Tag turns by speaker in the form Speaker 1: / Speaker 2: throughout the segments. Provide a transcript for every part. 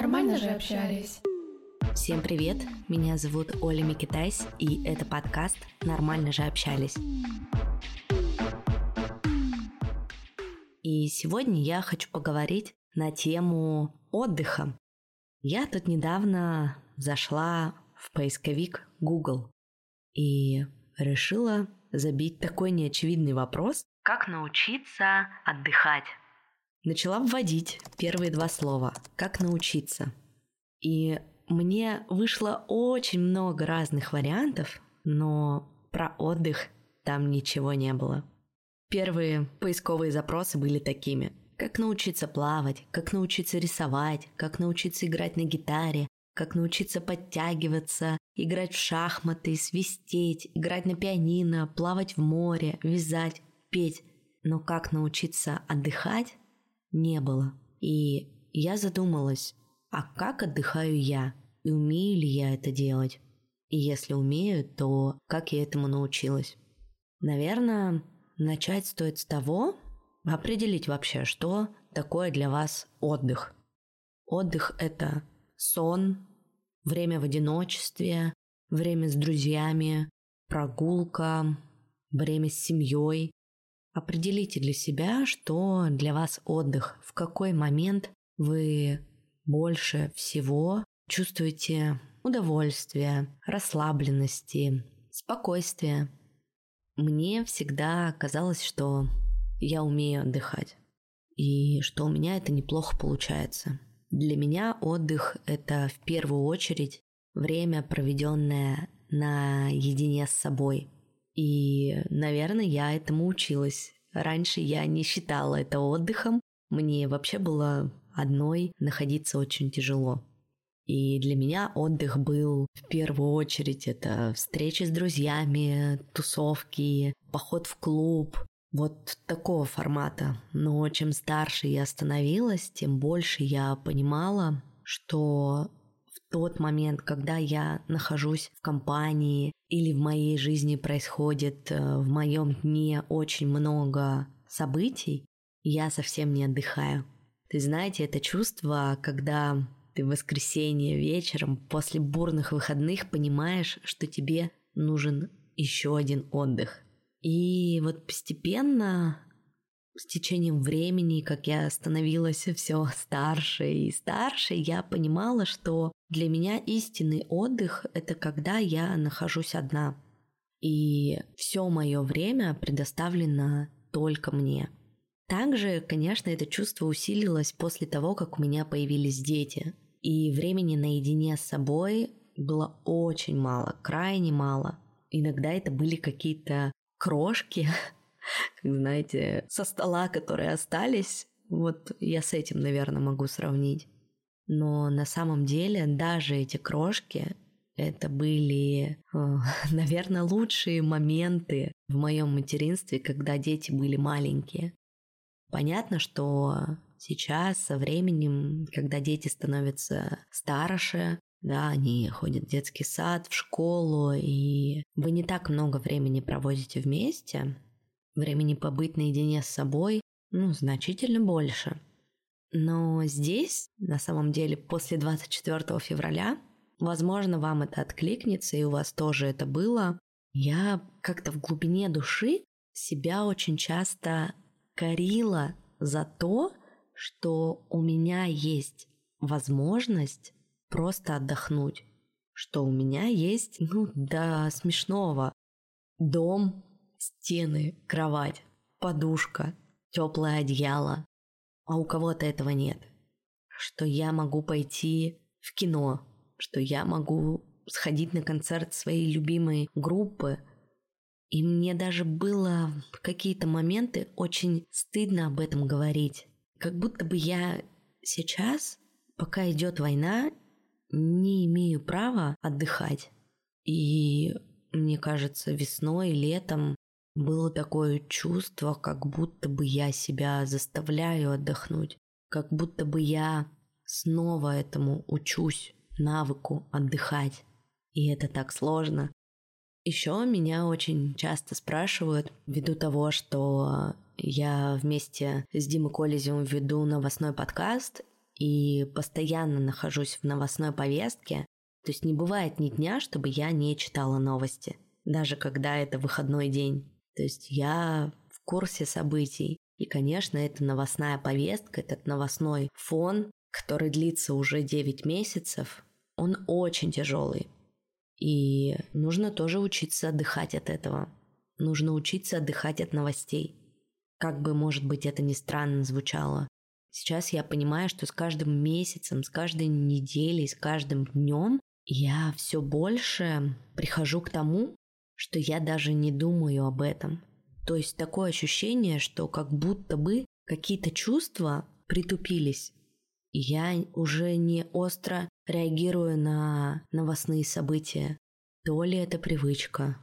Speaker 1: Нормально же общались.
Speaker 2: Всем привет, меня зовут Оля Микитайс, и это подкаст «Нормально же общались». И сегодня я хочу поговорить на тему отдыха. Я тут недавно зашла в поисковик Google и решила забить такой неочевидный вопрос, как научиться отдыхать. Начала вводить первые два слова «как научиться». И мне вышло очень много разных вариантов, но про отдых там ничего не было. Первые поисковые запросы были такими. Как научиться плавать, как научиться рисовать, как научиться играть на гитаре, как научиться подтягиваться, играть в шахматы, свистеть, играть на пианино, плавать в море, вязать, петь. Но как научиться отдыхать, не было. И я задумалась, а как отдыхаю я? И умею ли я это делать? И если умею, то как я этому научилась? Наверное, начать стоит с того, определить вообще, что такое для вас отдых. Отдых – это сон, время в одиночестве, время с друзьями, прогулка, время с семьей. Определите для себя, что для вас отдых, в какой момент вы больше всего чувствуете удовольствие, расслабленности, спокойствие. Мне всегда казалось, что я умею отдыхать и что у меня это неплохо получается. Для меня отдых – это в первую очередь время, проведенное наедине с собой. И, наверное, я этому училась. Раньше я не считала это отдыхом. Мне вообще было одной находиться очень тяжело. И для меня отдых был в первую очередь это встречи с друзьями, тусовки, поход в клуб, вот такого формата. Но чем старше я становилась, тем больше я понимала, что тот момент, когда я нахожусь в компании или в моей жизни происходит э, в моем дне очень много событий, я совсем не отдыхаю. Ты знаете, это чувство, когда ты в воскресенье вечером после бурных выходных понимаешь, что тебе нужен еще один отдых – и вот постепенно, с течением времени, как я становилась все старше и старше, я понимала, что для меня истинный отдых – это когда я нахожусь одна. И все мое время предоставлено только мне. Также, конечно, это чувство усилилось после того, как у меня появились дети. И времени наедине с собой было очень мало, крайне мало. Иногда это были какие-то крошки, как знаете, со стола, которые остались. Вот я с этим, наверное, могу сравнить. Но на самом деле даже эти крошки это были, э, наверное, лучшие моменты в моем материнстве, когда дети были маленькие. Понятно, что сейчас, со временем, когда дети становятся старше, да, они ходят в детский сад, в школу, и вы не так много времени проводите вместе. Времени побыть наедине с собой, ну, значительно больше. Но здесь, на самом деле, после 24 февраля, возможно, вам это откликнется, и у вас тоже это было. Я как-то в глубине души себя очень часто корила за то, что у меня есть возможность просто отдохнуть. Что у меня есть, ну, до смешного. Дом, стены, кровать, подушка, теплое одеяло. А у кого-то этого нет. Что я могу пойти в кино, что я могу сходить на концерт своей любимой группы. И мне даже было в какие-то моменты очень стыдно об этом говорить. Как будто бы я сейчас, пока идет война, не имею права отдыхать. И мне кажется, весной, летом было такое чувство, как будто бы я себя заставляю отдохнуть, как будто бы я снова этому учусь, навыку отдыхать. И это так сложно. Еще меня очень часто спрашивают, ввиду того, что я вместе с Димой Колезевым веду новостной подкаст, и постоянно нахожусь в новостной повестке, то есть не бывает ни дня, чтобы я не читала новости, даже когда это выходной день. То есть я в курсе событий. И, конечно, это новостная повестка, этот новостной фон, который длится уже 9 месяцев, он очень тяжелый. И нужно тоже учиться отдыхать от этого. Нужно учиться отдыхать от новостей. Как бы, может быть, это ни странно звучало. Сейчас я понимаю, что с каждым месяцем, с каждой неделей, с каждым днем я все больше прихожу к тому, что я даже не думаю об этом. То есть такое ощущение, что как будто бы какие-то чувства притупились. Я уже не остро реагирую на новостные события. То ли это привычка.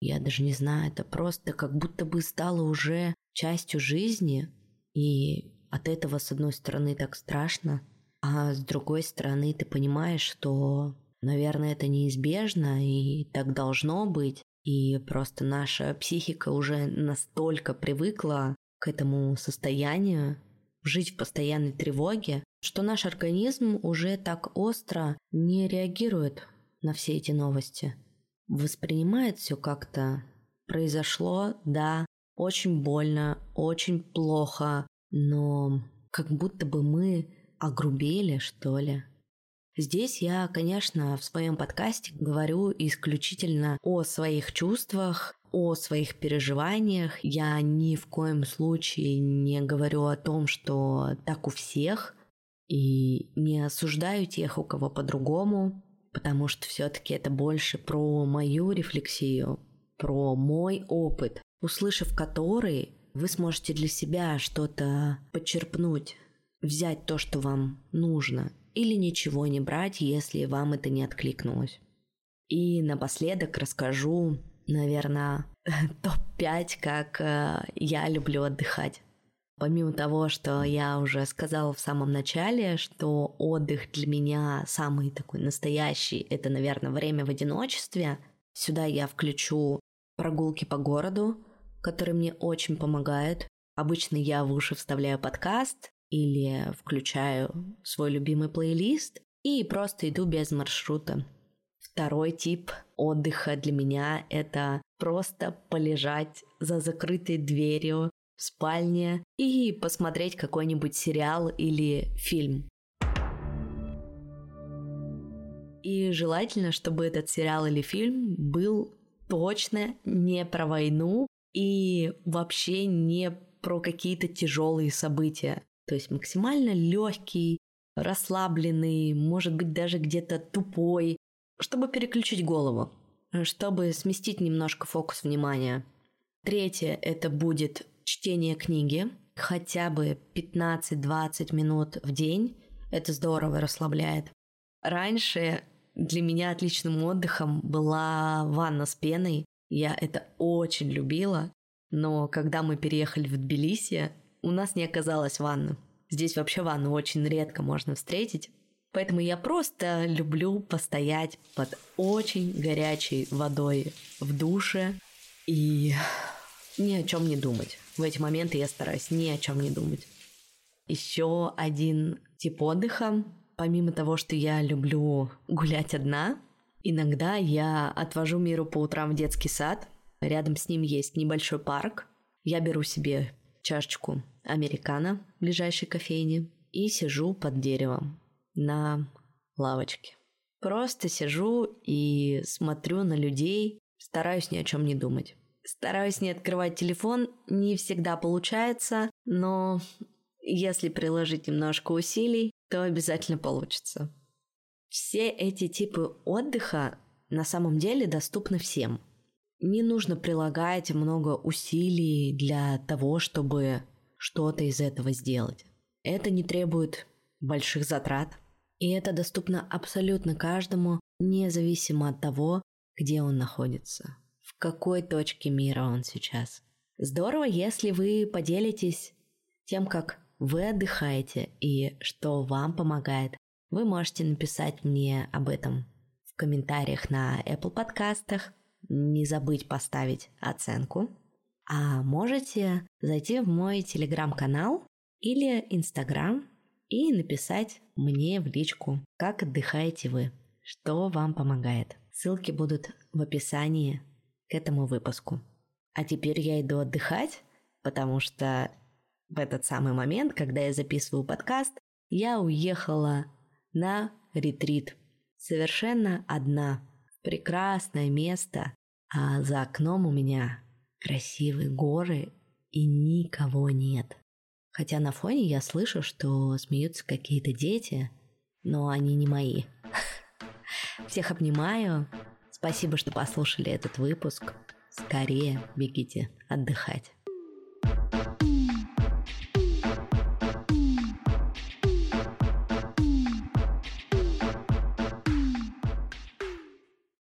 Speaker 2: Я даже не знаю, это просто как будто бы стало уже частью жизни. И от этого, с одной стороны, так страшно, а с другой стороны, ты понимаешь, что Наверное, это неизбежно, и так должно быть. И просто наша психика уже настолько привыкла к этому состоянию, жить в постоянной тревоге, что наш организм уже так остро не реагирует на все эти новости. Воспринимает все как-то произошло, да, очень больно, очень плохо, но как будто бы мы огрубели, что ли. Здесь я, конечно, в своем подкасте говорю исключительно о своих чувствах, о своих переживаниях. Я ни в коем случае не говорю о том, что так у всех, и не осуждаю тех, у кого по-другому, потому что все-таки это больше про мою рефлексию, про мой опыт, услышав который, вы сможете для себя что-то подчерпнуть, взять то, что вам нужно, или ничего не брать, если вам это не откликнулось. И напоследок расскажу, наверное, топ-5, как э, я люблю отдыхать. Помимо того, что я уже сказала в самом начале, что отдых для меня самый такой настоящий, это, наверное, время в одиночестве, сюда я включу прогулки по городу, которые мне очень помогают. Обычно я в уши вставляю подкаст, или включаю свой любимый плейлист и просто иду без маршрута. Второй тип отдыха для меня – это просто полежать за закрытой дверью в спальне и посмотреть какой-нибудь сериал или фильм. И желательно, чтобы этот сериал или фильм был точно не про войну и вообще не про какие-то тяжелые события. То есть максимально легкий, расслабленный, может быть даже где-то тупой, чтобы переключить голову, чтобы сместить немножко фокус внимания. Третье – это будет чтение книги, хотя бы 15-20 минут в день. Это здорово расслабляет. Раньше для меня отличным отдыхом была ванна с пеной. Я это очень любила. Но когда мы переехали в Тбилиси, у нас не оказалось ванны. Здесь вообще ванну очень редко можно встретить. Поэтому я просто люблю постоять под очень горячей водой в душе и ни о чем не думать. В эти моменты я стараюсь ни о чем не думать. Еще один тип отдыха. Помимо того, что я люблю гулять одна, иногда я отвожу миру по утрам в детский сад. Рядом с ним есть небольшой парк. Я беру себе чашечку американо в ближайшей кофейне и сижу под деревом на лавочке. Просто сижу и смотрю на людей, стараюсь ни о чем не думать. Стараюсь не открывать телефон, не всегда получается, но если приложить немножко усилий, то обязательно получится. Все эти типы отдыха на самом деле доступны всем. Не нужно прилагать много усилий для того, чтобы что-то из этого сделать. Это не требует больших затрат, и это доступно абсолютно каждому, независимо от того, где он находится, в какой точке мира он сейчас. Здорово, если вы поделитесь тем, как вы отдыхаете и что вам помогает. Вы можете написать мне об этом в комментариях на Apple подкастах, не забыть поставить оценку. А можете зайти в мой телеграм-канал или инстаграм и написать мне в личку, как отдыхаете вы, что вам помогает. Ссылки будут в описании к этому выпуску. А теперь я иду отдыхать, потому что в этот самый момент, когда я записываю подкаст, я уехала на ретрит. Совершенно одна. Прекрасное место. А за окном у меня красивые горы и никого нет. Хотя на фоне я слышу, что смеются какие-то дети, но они не мои. Всех обнимаю. Спасибо, что послушали этот выпуск. Скорее бегите отдыхать.